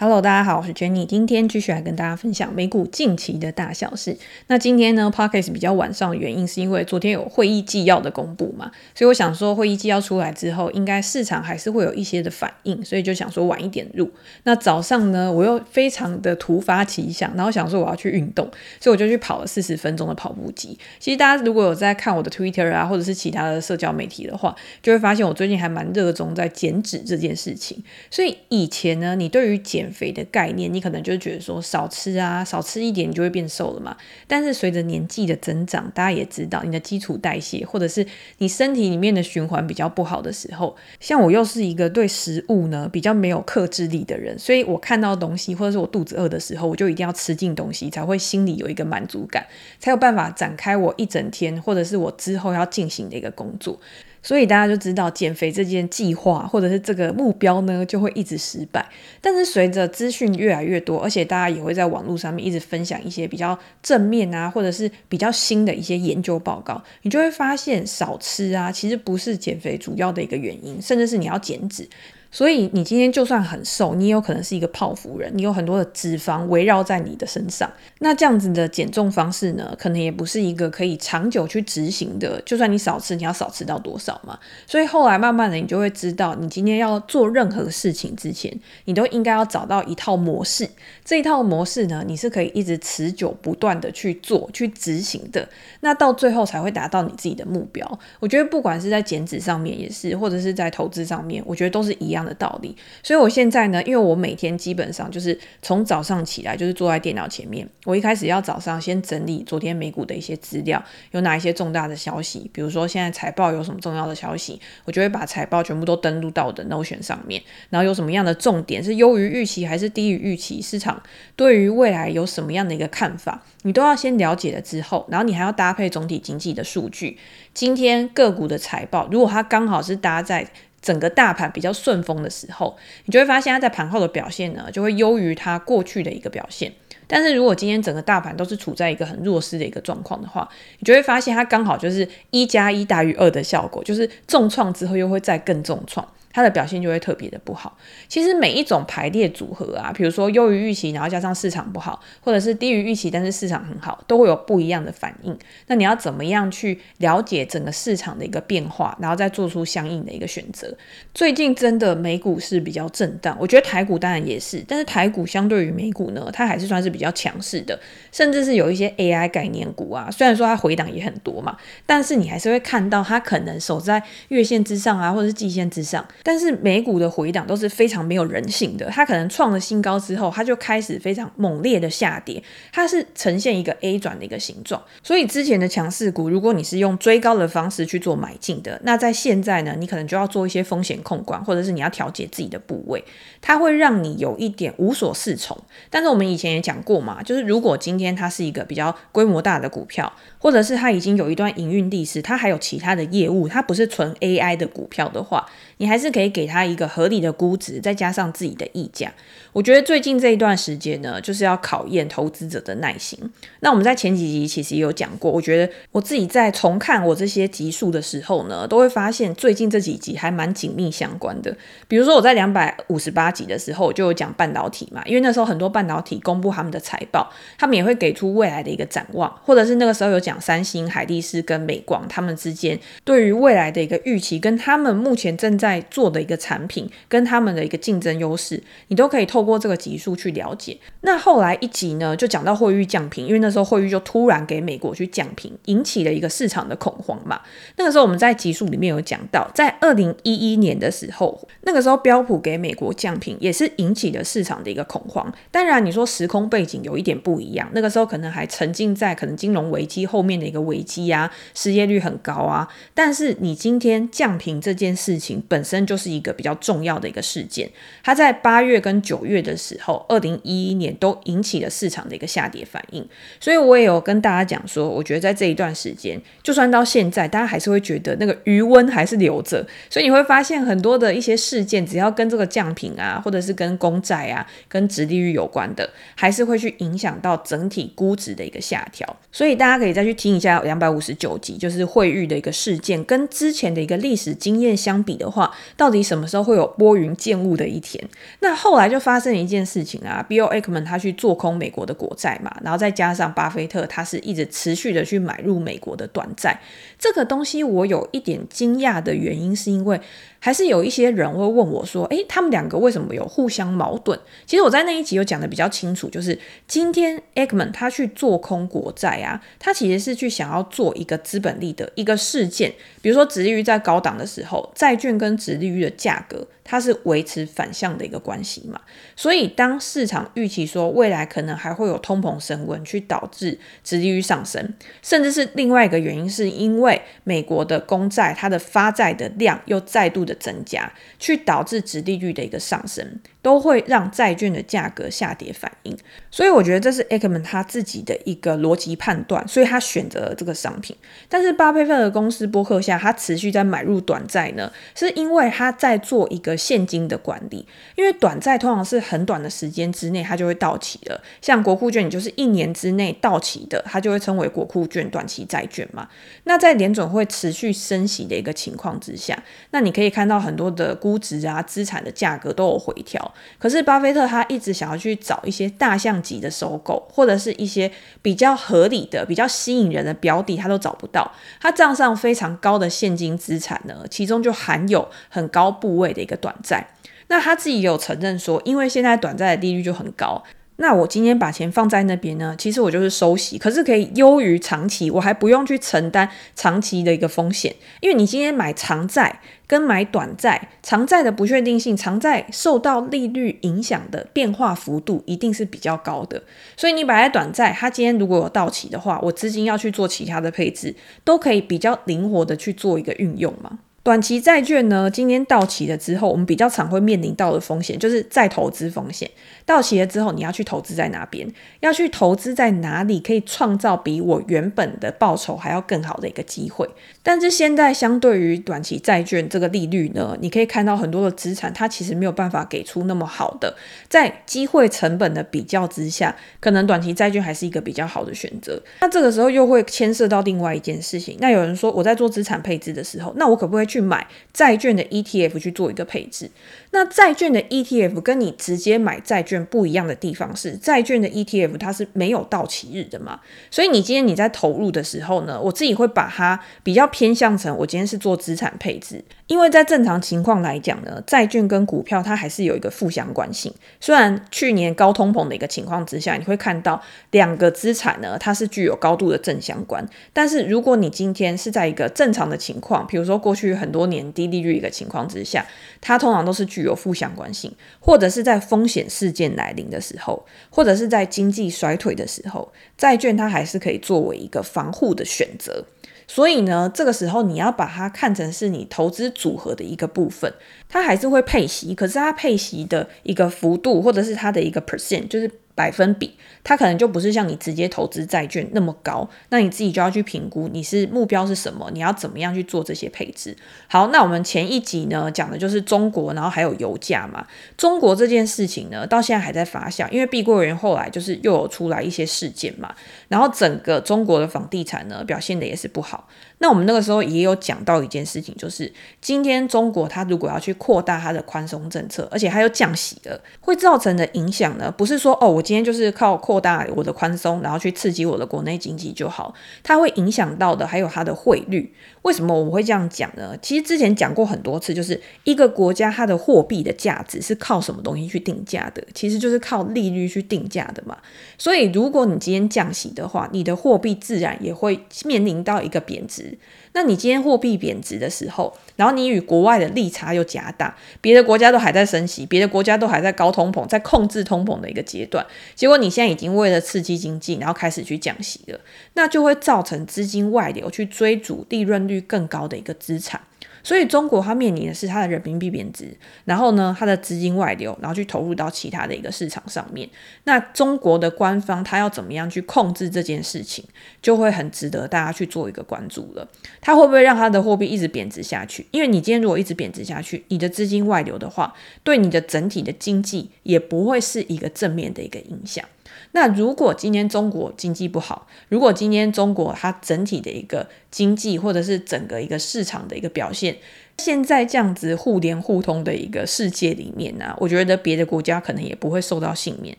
Hello，大家好，我是 Jenny，今天继续来跟大家分享美股近期的大小事。那今天呢，Podcast 比较晚上的原因是因为昨天有会议纪要的公布嘛，所以我想说会议纪要出来之后，应该市场还是会有一些的反应，所以就想说晚一点入。那早上呢，我又非常的突发奇想，然后想说我要去运动，所以我就去跑了四十分钟的跑步机。其实大家如果有在看我的 Twitter 啊，或者是其他的社交媒体的话，就会发现我最近还蛮热衷在减脂这件事情。所以以前呢，你对于减肥的概念，你可能就觉得说少吃啊，少吃一点你就会变瘦了嘛。但是随着年纪的增长，大家也知道，你的基础代谢或者是你身体里面的循环比较不好的时候，像我又是一个对食物呢比较没有克制力的人，所以我看到东西或者是我肚子饿的时候，我就一定要吃进东西，才会心里有一个满足感，才有办法展开我一整天或者是我之后要进行的一个工作。所以大家就知道减肥这件计划或者是这个目标呢，就会一直失败。但是随着资讯越来越多，而且大家也会在网络上面一直分享一些比较正面啊，或者是比较新的一些研究报告，你就会发现少吃啊，其实不是减肥主要的一个原因，甚至是你要减脂。所以你今天就算很瘦，你也有可能是一个泡芙人，你有很多的脂肪围绕在你的身上。那这样子的减重方式呢，可能也不是一个可以长久去执行的。就算你少吃，你要少吃到多少嘛？所以后来慢慢的，你就会知道，你今天要做任何事情之前，你都应该要找到一套模式。这一套模式呢，你是可以一直持久不断的去做、去执行的。那到最后才会达到你自己的目标。我觉得不管是在减脂上面也是，或者是在投资上面，我觉得都是一样。样的道理，所以我现在呢，因为我每天基本上就是从早上起来就是坐在电脑前面，我一开始要早上先整理昨天美股的一些资料，有哪一些重大的消息，比如说现在财报有什么重要的消息，我就会把财报全部都登录到我的 Notion 上面，然后有什么样的重点是优于预期还是低于预期，市场对于未来有什么样的一个看法，你都要先了解了之后，然后你还要搭配总体经济的数据，今天个股的财报，如果它刚好是搭在整个大盘比较顺风的时候，你就会发现它在盘后的表现呢，就会优于它过去的一个表现。但是如果今天整个大盘都是处在一个很弱势的一个状况的话，你就会发现它刚好就是一加一大于二的效果，就是重创之后又会再更重创。它的表现就会特别的不好。其实每一种排列组合啊，比如说优于预期，然后加上市场不好，或者是低于预期，但是市场很好，都会有不一样的反应。那你要怎么样去了解整个市场的一个变化，然后再做出相应的一个选择？最近真的美股是比较震荡，我觉得台股当然也是，但是台股相对于美股呢，它还是算是比较强势的，甚至是有一些 AI 概念股啊，虽然说它回档也很多嘛，但是你还是会看到它可能守在月线之上啊，或者是季线之上。但是美股的回档都是非常没有人性的，它可能创了新高之后，它就开始非常猛烈的下跌，它是呈现一个 A 转的一个形状。所以之前的强势股，如果你是用追高的方式去做买进的，那在现在呢，你可能就要做一些风险控管，或者是你要调节自己的部位，它会让你有一点无所适从。但是我们以前也讲过嘛，就是如果今天它是一个比较规模大的股票，或者是它已经有一段营运历史，它还有其他的业务，它不是纯 AI 的股票的话，你还是可以给他一个合理的估值，再加上自己的溢价。我觉得最近这一段时间呢，就是要考验投资者的耐心。那我们在前几集其实也有讲过，我觉得我自己在重看我这些集数的时候呢，都会发现最近这几集还蛮紧密相关的。比如说我在两百五十八集的时候就有讲半导体嘛，因为那时候很多半导体公布他们的财报，他们也会给出未来的一个展望，或者是那个时候有讲三星、海力士跟美光他们之间对于未来的一个预期，跟他们目前正在做的一个产品，跟他们的一个竞争优势，你都可以透过这个集数去了解。那后来一集呢，就讲到汇率降平，因为那时候汇率就突然给美国去降平，引起了一个市场的恐慌嘛。那个时候我们在集数里面有讲到，在二零一一年的时候，那个时候标普给美国降平，也是引起了市场的一个恐慌。当然你说时空背景有一点不一样，那个时候可能还沉浸在可能金融危机后面的一个危机啊，失业率很高啊。但是你今天降平这件事情本身就是一个比较重要的一个事件，它在八月跟九月的时候，二零一一年都引起了市场的一个下跌反应。所以我也有跟大家讲说，我觉得在这一段时间，就算到现在，大家还是会觉得那个余温还是留着。所以你会发现很多的一些事件，只要跟这个降评啊，或者是跟公债啊、跟殖利率有关的，还是会去影响到整体估值的一个下调。所以大家可以再去听一下两百五十九集，就是惠誉的一个事件，跟之前的一个历史经验相比的话，到底什么时候会有拨云见雾的一天？那后来就发生一件事情啊，Bill Ackman 他去做空美国的国债嘛，然后再加上巴菲特他是一直持续的去买入美国的短债，这个东西我有一点惊讶的原因是因为。还是有一些人会问我说：“诶，他们两个为什么有互相矛盾？”其实我在那一集有讲的比较清楚，就是今天 Egman 他去做空国债啊，他其实是去想要做一个资本利的一个事件，比如说殖利率在高档的时候，债券跟殖利率的价格。它是维持反向的一个关系嘛，所以当市场预期说未来可能还会有通膨升温，去导致殖利率上升，甚至是另外一个原因，是因为美国的公债它的发债的量又再度的增加，去导致殖利率的一个上升。都会让债券的价格下跌反应，所以我觉得这是 Ackman 他自己的一个逻辑判断，所以他选择了这个商品。但是巴菲特的公司博客下他持续在买入短债呢，是因为他在做一个现金的管理，因为短债通常是很短的时间之内它就会到期了，像国库券你就是一年之内到期的，它就会称为国库券短期债券嘛。那在联准会持续升息的一个情况之下，那你可以看到很多的估值啊资产的价格都有回调。可是巴菲特他一直想要去找一些大象级的收购，或者是一些比较合理的、比较吸引人的标的，他都找不到。他账上非常高的现金资产呢，其中就含有很高部位的一个短债。那他自己有承认说，因为现在短债的利率就很高。那我今天把钱放在那边呢，其实我就是收息，可是可以优于长期，我还不用去承担长期的一个风险，因为你今天买长债跟买短债，长债的不确定性，长债受到利率影响的变化幅度一定是比较高的，所以你摆在短债，它今天如果有到期的话，我资金要去做其他的配置，都可以比较灵活的去做一个运用嘛。短期债券呢，今天到期了之后，我们比较常会面临到的风险就是再投资风险。到期了之后，你要去投资在哪边？要去投资在哪里可以创造比我原本的报酬还要更好的一个机会？但是现在相对于短期债券这个利率呢，你可以看到很多的资产，它其实没有办法给出那么好的，在机会成本的比较之下，可能短期债券还是一个比较好的选择。那这个时候又会牵涉到另外一件事情。那有人说我在做资产配置的时候，那我可不可以去去买债券的 ETF 去做一个配置？那债券的 ETF 跟你直接买债券不一样的地方是，债券的 ETF 它是没有到期日的嘛，所以你今天你在投入的时候呢，我自己会把它比较偏向成我今天是做资产配置。因为在正常情况来讲呢，债券跟股票它还是有一个负相关性。虽然去年高通膨的一个情况之下，你会看到两个资产呢，它是具有高度的正相关。但是如果你今天是在一个正常的情况，比如说过去很多年低利率一个情况之下，它通常都是具有负相关性，或者是在风险事件来临的时候，或者是在经济衰退的时候，债券它还是可以作为一个防护的选择。所以呢，这个时候你要把它看成是你投资组合的一个部分，它还是会配息，可是它配息的一个幅度或者是它的一个 percent，就是。百分比，它可能就不是像你直接投资债券那么高，那你自己就要去评估你是目标是什么，你要怎么样去做这些配置。好，那我们前一集呢讲的就是中国，然后还有油价嘛。中国这件事情呢，到现在还在发酵，因为碧桂园后来就是又有出来一些事件嘛，然后整个中国的房地产呢表现的也是不好。那我们那个时候也有讲到一件事情，就是今天中国它如果要去扩大它的宽松政策，而且它又降息了，会造成的影响呢，不是说哦我。今天就是靠扩大我的宽松，然后去刺激我的国内经济就好。它会影响到的还有它的汇率。为什么我们会这样讲呢？其实之前讲过很多次，就是一个国家它的货币的价值是靠什么东西去定价的？其实就是靠利率去定价的嘛。所以如果你今天降息的话，你的货币自然也会面临到一个贬值那你今天货币贬值的时候，然后你与国外的利差又加大，别的国家都还在升息，别的国家都还在高通膨，在控制通膨的一个阶段，结果你现在已经为了刺激经济，然后开始去降息了，那就会造成资金外流，去追逐利润率更高的一个资产。所以中国它面临的是它的人民币贬值，然后呢，它的资金外流，然后去投入到其他的一个市场上面。那中国的官方它要怎么样去控制这件事情，就会很值得大家去做一个关注了。它会不会让它的货币一直贬值下去？因为你今天如果一直贬值下去，你的资金外流的话，对你的整体的经济也不会是一个正面的一个影响。那如果今天中国经济不好，如果今天中国它整体的一个经济或者是整个一个市场的一个表现现在这样子互联互通的一个世界里面呢、我觉得别的国家可能也不会受到幸免。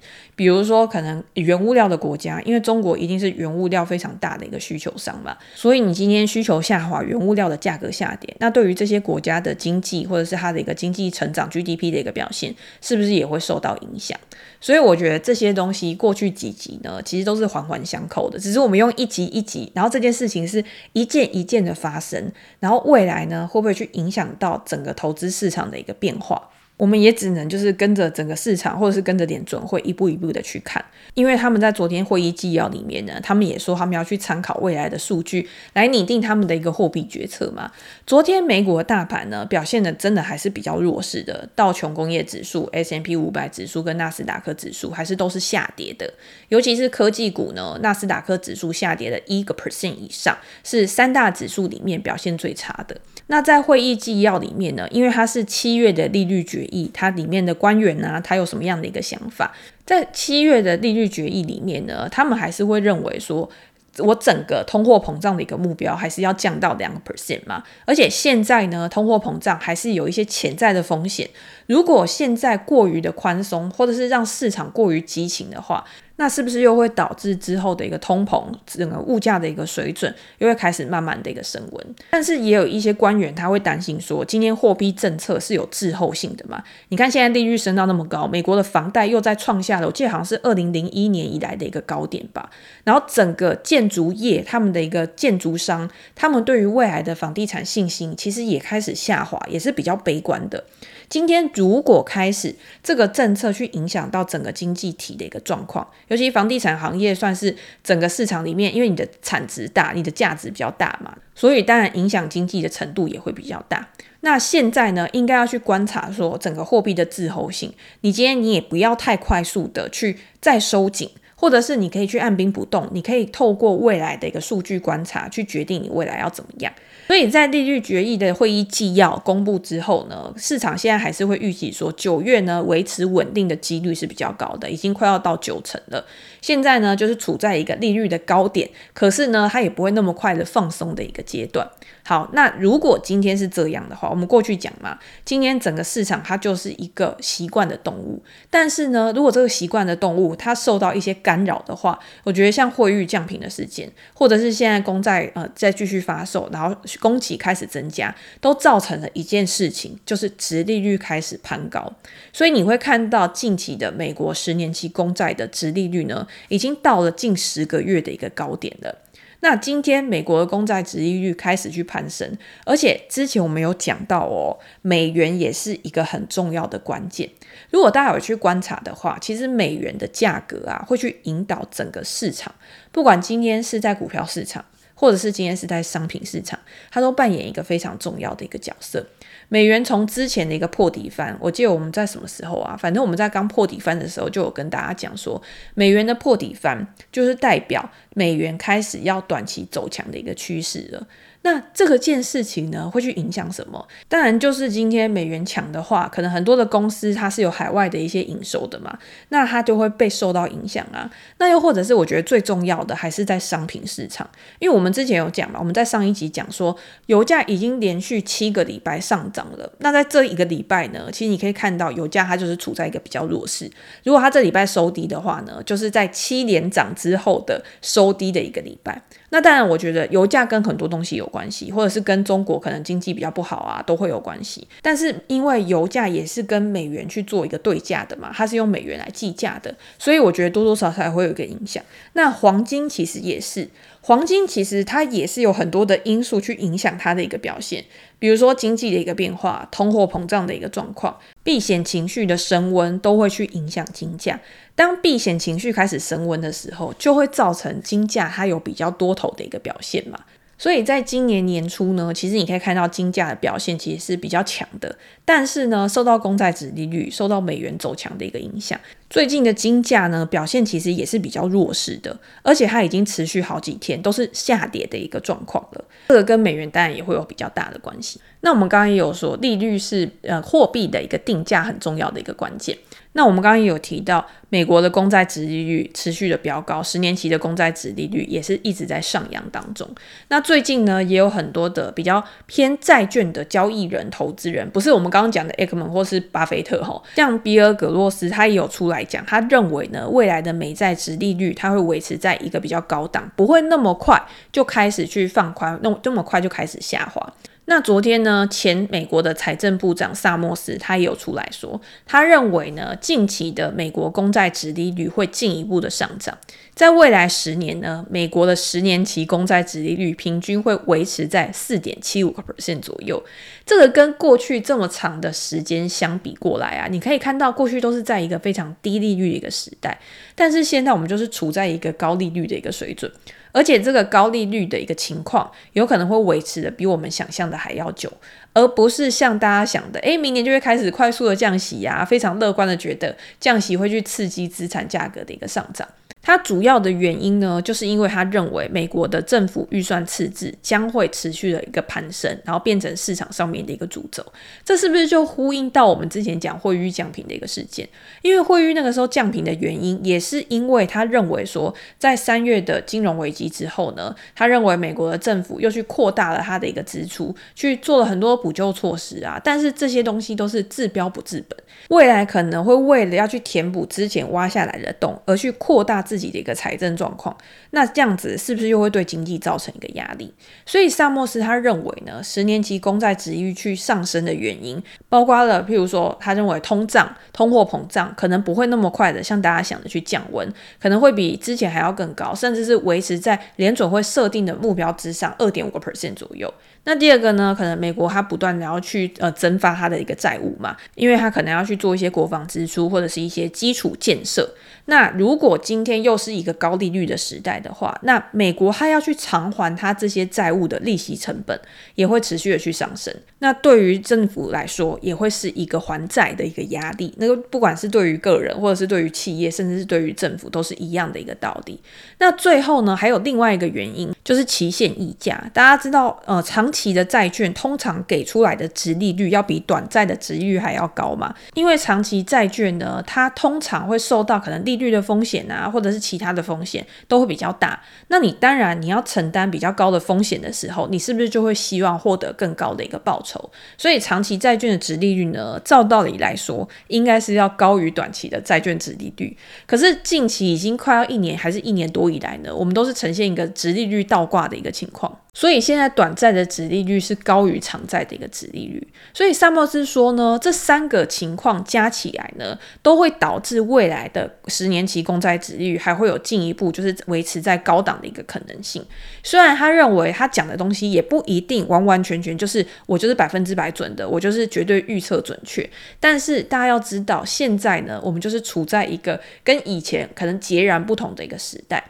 比如说，可能原物料的国家，因为中国一定是原物料非常大的一个需求商嘛，所以你今天需求下滑，原物料的价格下跌，那对于这些国家的经济或者是它的一个经济成长 GDP 的一个表现，是不是也会受到影响？所以我觉得这些东西过去几集呢，其实都是环环相扣的，只是我们用一集一集，然后这件事情是一件一件的发生，然后未来呢，会不会去影响到整个投资市场的一个变化？我们也只能就是跟着整个市场，或者是跟着点准会一步一步的去看，因为他们在昨天会议纪要里面呢，他们也说他们要去参考未来的数据来拟定他们的一个货币决策嘛。昨天美股的大盘呢，表现的真的还是比较弱势的，道琼工业指数、S M P 五百指数跟纳斯达克指数还是都是下跌的，尤其是科技股呢，纳斯达克指数下跌了一个 percent 以上，是三大指数里面表现最差的。那在会议纪要里面呢，因为它是七月的利率决议，它里面的官员呢，他有什么样的一个想法？在七月的利率决议里面呢，他们还是会认为说，我整个通货膨胀的一个目标还是要降到两个 percent 嘛。而且现在呢，通货膨胀还是有一些潜在的风险。如果现在过于的宽松，或者是让市场过于激情的话，那是不是又会导致之后的一个通膨，整个物价的一个水准又会开始慢慢的一个升温？但是也有一些官员他会担心说，今天货币政策是有滞后性的嘛？你看现在利率升到那么高，美国的房贷又在创下了，我记得好像是二零零一年以来的一个高点吧。然后整个建筑业他们的一个建筑商，他们对于未来的房地产信心其实也开始下滑，也是比较悲观的。今天如果开始这个政策去影响到整个经济体的一个状况，尤其房地产行业算是整个市场里面，因为你的产值大，你的价值比较大嘛，所以当然影响经济的程度也会比较大。那现在呢，应该要去观察说整个货币的滞后性。你今天你也不要太快速的去再收紧。或者是你可以去按兵不动，你可以透过未来的一个数据观察去决定你未来要怎么样。所以在利率决议的会议纪要公布之后呢，市场现在还是会预计说九月呢维持稳定的几率是比较高的，已经快要到九成了。现在呢就是处在一个利率的高点，可是呢它也不会那么快的放松的一个阶段。好，那如果今天是这样的话，我们过去讲嘛，今天整个市场它就是一个习惯的动物，但是呢，如果这个习惯的动物它受到一些干扰的话，我觉得像汇率降评的事件，或者是现在公债呃再继续发售，然后供给开始增加，都造成了一件事情，就是殖利率开始攀高。所以你会看到近期的美国十年期公债的殖利率呢，已经到了近十个月的一个高点了。那今天美国的公债殖利率开始去攀升，而且之前我们有讲到哦，美元也是一个很重要的关键。如果大家有去观察的话，其实美元的价格啊，会去引导整个市场，不管今天是在股票市场，或者是今天是在商品市场，它都扮演一个非常重要的一个角色。美元从之前的一个破底翻，我记得我们在什么时候啊？反正我们在刚破底翻的时候，就有跟大家讲说，美元的破底翻就是代表美元开始要短期走强的一个趋势了。那这个件事情呢，会去影响什么？当然就是今天美元强的话，可能很多的公司它是有海外的一些营收的嘛，那它就会被受到影响啊。那又或者是我觉得最重要的还是在商品市场，因为我们之前有讲嘛，我们在上一集讲说，油价已经连续七个礼拜上涨了。那在这一个礼拜呢，其实你可以看到油价它就是处在一个比较弱势。如果它这礼拜收低的话呢，就是在七连涨之后的收低的一个礼拜。那当然，我觉得油价跟很多东西有关系，或者是跟中国可能经济比较不好啊，都会有关系。但是因为油价也是跟美元去做一个对价的嘛，它是用美元来计价的，所以我觉得多多少少会有一个影响。那黄金其实也是。黄金其实它也是有很多的因素去影响它的一个表现，比如说经济的一个变化、通货膨胀的一个状况、避险情绪的升温，都会去影响金价。当避险情绪开始升温的时候，就会造成金价它有比较多头的一个表现嘛。所以在今年年初呢，其实你可以看到金价的表现其实是比较强的，但是呢，受到公债殖利率、受到美元走强的一个影响，最近的金价呢，表现其实也是比较弱势的，而且它已经持续好几天都是下跌的一个状况了。这个跟美元当然也会有比较大的关系。那我们刚刚也有说，利率是呃货币的一个定价很重要的一个关键。那我们刚刚也有提到，美国的公债殖利率持续的飙高，十年期的公债殖利率也是一直在上扬当中。那最近呢，也有很多的比较偏债券的交易人、投资人，不是我们刚刚讲的艾克曼或是巴菲特哈，像比尔·格洛斯他也有出来讲，他认为呢，未来的美债殖利率它会维持在一个比较高档，不会那么快就开始去放宽，那么这么快就开始下滑。那昨天呢，前美国的财政部长萨默斯他也有出来说，他认为呢，近期的美国公债值利率会进一步的上涨，在未来十年呢，美国的十年期公债值利率平均会维持在四点七五个 percent 左右。这个跟过去这么长的时间相比过来啊，你可以看到过去都是在一个非常低利率的一个时代，但是现在我们就是处在一个高利率的一个水准。而且这个高利率的一个情况，有可能会维持的比我们想象的还要久，而不是像大家想的，诶，明年就会开始快速的降息呀，非常乐观的觉得降息会去刺激资产价格的一个上涨。它主要的原因呢，就是因为他认为美国的政府预算赤字将会持续的一个攀升，然后变成市场上面的一个主轴。这是不是就呼应到我们之前讲惠誉降评的一个事件？因为惠誉那个时候降评的原因，也是因为他认为说，在三月的金融危机之后呢，他认为美国的政府又去扩大了他的一个支出，去做了很多补救措施啊。但是这些东西都是治标不治本，未来可能会为了要去填补之前挖下来的洞，而去扩大。自己的一个财政状况，那这样子是不是又会对经济造成一个压力？所以萨默斯他认为呢，十年期公债值域去上升的原因，包括了譬如说，他认为通胀、通货膨胀可能不会那么快的像大家想的去降温，可能会比之前还要更高，甚至是维持在联准会设定的目标之上，二点五个 percent 左右。那第二个呢，可能美国它不断的要去呃增发它的一个债务嘛，因为它可能要去做一些国防支出或者是一些基础建设。那如果今天又是一个高利率的时代的话，那美国它要去偿还它这些债务的利息成本也会持续的去上升。那对于政府来说，也会是一个还债的一个压力。那个不管是对于个人，或者是对于企业，甚至是对于政府，都是一样的一个道理。那最后呢，还有另外一个原因，就是期限溢价。大家知道，呃，长期的债券通常给出来的殖利率要比短债的殖利率还要高嘛？因为长期债券呢，它通常会受到可能利率的风险啊，或者是其他的风险都会比较大。那你当然你要承担比较高的风险的时候，你是不是就会希望获得更高的一个报酬？所以长期债券的殖利率呢，照道理来说，应该是要高于短期的债券殖利率。可是近期已经快要一年，还是一年多以来呢，我们都是呈现一个殖利率倒挂的一个情况。所以现在短债的殖利率是高于长债的一个殖利率，所以萨默斯说呢，这三个情况加起来呢，都会导致未来的十年期公债殖利率还会有进一步就是维持在高档的一个可能性。虽然他认为他讲的东西也不一定完完全全就是我就是百分之百准的，我就是绝对预测准确，但是大家要知道，现在呢，我们就是处在一个跟以前可能截然不同的一个时代。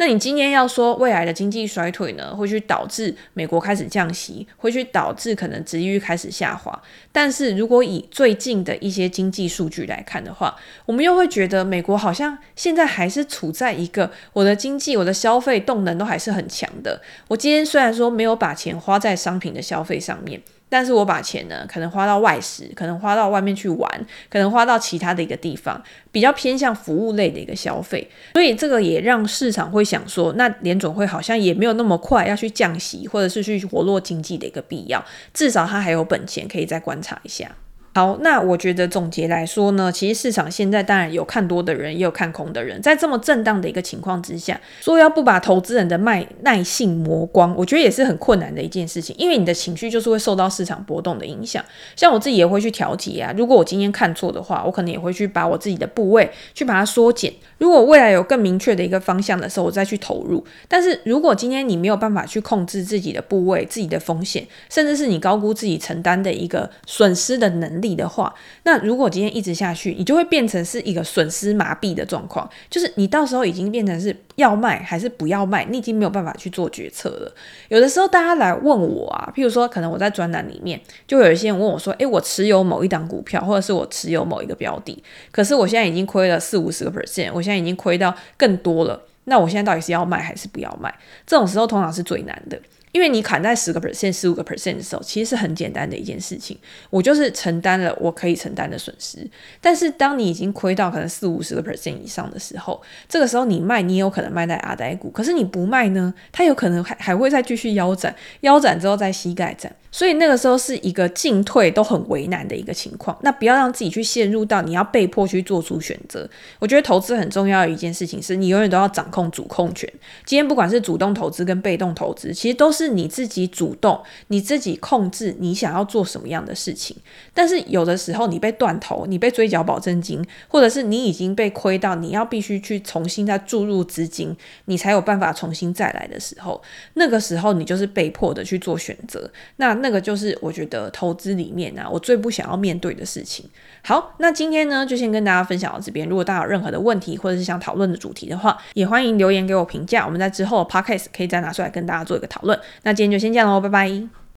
那你今天要说未来的经济衰退呢，会去导致美国开始降息，会去导致可能值域开始下滑。但是如果以最近的一些经济数据来看的话，我们又会觉得美国好像现在还是处在一个我的经济、我的消费动能都还是很强的。我今天虽然说没有把钱花在商品的消费上面。但是我把钱呢，可能花到外食，可能花到外面去玩，可能花到其他的一个地方，比较偏向服务类的一个消费，所以这个也让市场会想说，那联总会好像也没有那么快要去降息，或者是去活络经济的一个必要，至少它还有本钱可以再观察一下。好，那我觉得总结来说呢，其实市场现在当然有看多的人，也有看空的人，在这么震荡的一个情况之下，说要不把投资人的耐耐性磨光，我觉得也是很困难的一件事情，因为你的情绪就是会受到市场波动的影响。像我自己也会去调节啊，如果我今天看错的话，我可能也会去把我自己的部位去把它缩减。如果未来有更明确的一个方向的时候，我再去投入。但是如果今天你没有办法去控制自己的部位、自己的风险，甚至是你高估自己承担的一个损失的能力。的话，那如果今天一直下去，你就会变成是一个损失麻痹的状况，就是你到时候已经变成是要卖还是不要卖，你已经没有办法去做决策了。有的时候大家来问我啊，譬如说可能我在专栏里面，就有一些人问我说，诶，我持有某一档股票，或者是我持有某一个标的，可是我现在已经亏了四五十个 percent，我现在已经亏到更多了，那我现在到底是要卖还是不要卖？这种时候通常是最难的。因为你砍在十个 percent、十五个 percent 的时候，其实是很简单的一件事情，我就是承担了我可以承担的损失。但是当你已经亏到可能四五十个 percent 以上的时候，这个时候你卖，你也有可能卖在阿呆股，可是你不卖呢，它有可能还还会再继续腰斩，腰斩之后再膝盖斩。所以那个时候是一个进退都很为难的一个情况，那不要让自己去陷入到你要被迫去做出选择。我觉得投资很重要的一件事情是你永远都要掌控主控权。今天不管是主动投资跟被动投资，其实都是你自己主动，你自己控制你想要做什么样的事情。但是有的时候你被断头，你被追缴保证金，或者是你已经被亏到你要必须去重新再注入资金，你才有办法重新再来的时候，那个时候你就是被迫的去做选择。那那个就是我觉得投资里面啊，我最不想要面对的事情。好，那今天呢，就先跟大家分享到这边。如果大家有任何的问题，或者是想讨论的主题的话，也欢迎留言给我评价。我们在之后的 podcast 可以再拿出来跟大家做一个讨论。那今天就先这样喽，拜拜。